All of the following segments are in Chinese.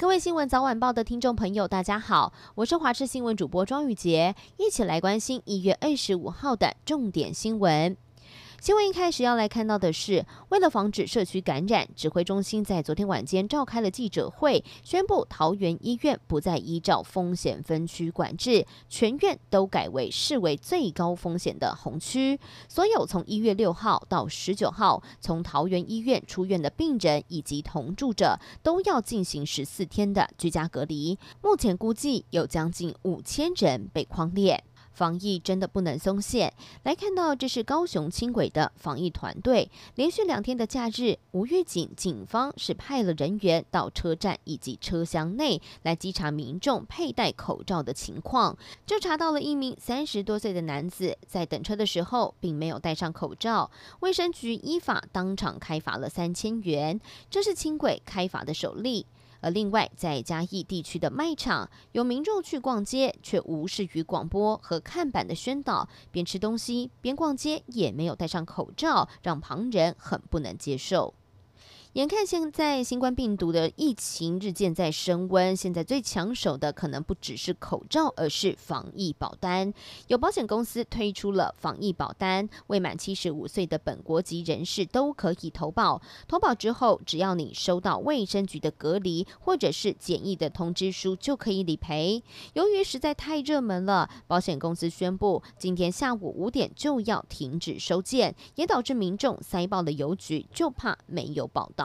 各位新闻早晚报的听众朋友，大家好，我是华视新闻主播庄玉洁，一起来关心一月二十五号的重点新闻。新闻一开始要来看到的是，为了防止社区感染，指挥中心在昨天晚间召开了记者会，宣布桃园医院不再依照风险分区管制，全院都改为视为最高风险的红区。所有从一月六号到十九号从桃园医院出院的病人以及同住者，都要进行十四天的居家隔离。目前估计有将近五千人被框列。防疫真的不能松懈。来看到，这是高雄轻轨的防疫团队，连续两天的假日，无预警，警方是派了人员到车站以及车厢内来稽查民众佩戴口罩的情况，就查到了一名三十多岁的男子在等车的时候并没有戴上口罩，卫生局依法当场开罚了三千元，这是轻轨开罚的首例。而另外，在嘉义地区的卖场，有民众去逛街，却无视于广播和看板的宣导，边吃东西边逛街，也没有戴上口罩，让旁人很不能接受。眼看现在新冠病毒的疫情日渐在升温，现在最抢手的可能不只是口罩，而是防疫保单。有保险公司推出了防疫保单，未满七十五岁的本国籍人士都可以投保。投保之后，只要你收到卫生局的隔离或者是检疫的通知书，就可以理赔。由于实在太热门了，保险公司宣布今天下午五点就要停止收件，也导致民众塞爆了邮局，就怕没有保单。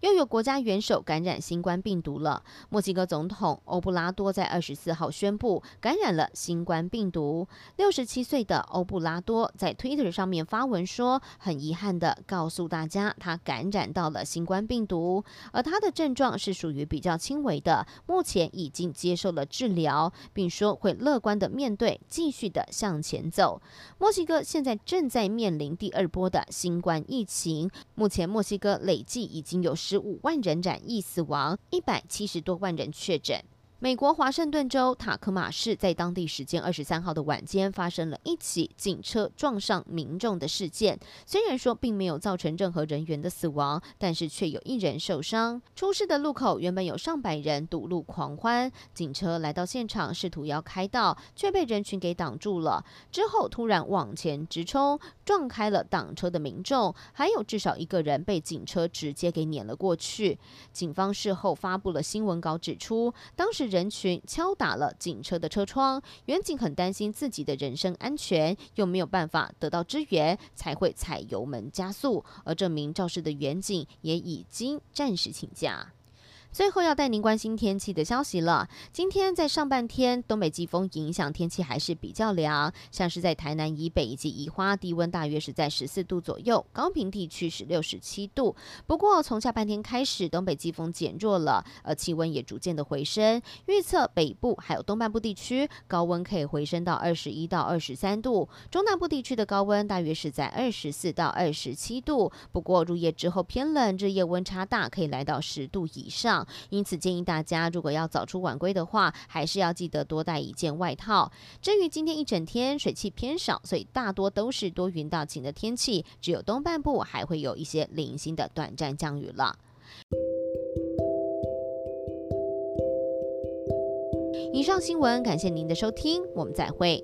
又有国家元首感染新冠病毒了。墨西哥总统欧布拉多在二十四号宣布感染了新冠病毒。六十七岁的欧布拉多在 Twitter 上面发文说：“很遗憾地告诉大家，他感染到了新冠病毒，而他的症状是属于比较轻微的，目前已经接受了治疗，并说会乐观地面对，继续的向前走。”墨西哥现在正在面临第二波的新冠疫情，目前墨西哥累计已经有十五万人染疫死亡，一百七十多万人确诊。美国华盛顿州塔科马市在当地时间二十三号的晚间发生了一起警车撞上民众的事件。虽然说并没有造成任何人员的死亡，但是却有一人受伤。出事的路口原本有上百人堵路狂欢，警车来到现场试图要开道，却被人群给挡住了。之后突然往前直冲，撞开了挡车的民众，还有至少一个人被警车直接给碾了过去。警方事后发布了新闻稿指出，当时。人群敲打了警车的车窗，远景很担心自己的人身安全，又没有办法得到支援，才会踩油门加速。而这名肇事的远景也已经暂时请假。最后要带您关心天气的消息了。今天在上半天，东北季风影响，天气还是比较凉，像是在台南以北以及宜花，低温大约是在十四度左右，高屏地区是六十七度。不过从下半天开始，东北季风减弱了，而气温也逐渐的回升。预测北部还有东半部地区高温可以回升到二十一到二十三度，中南部地区的高温大约是在二十四到二十七度。不过入夜之后偏冷，日夜温差大，可以来到十度以上因此建议大家，如果要早出晚归的话，还是要记得多带一件外套。至于今天一整天水汽偏少，所以大多都是多云到晴的天气，只有东半部还会有一些零星的短暂降雨了。以上新闻，感谢您的收听，我们再会。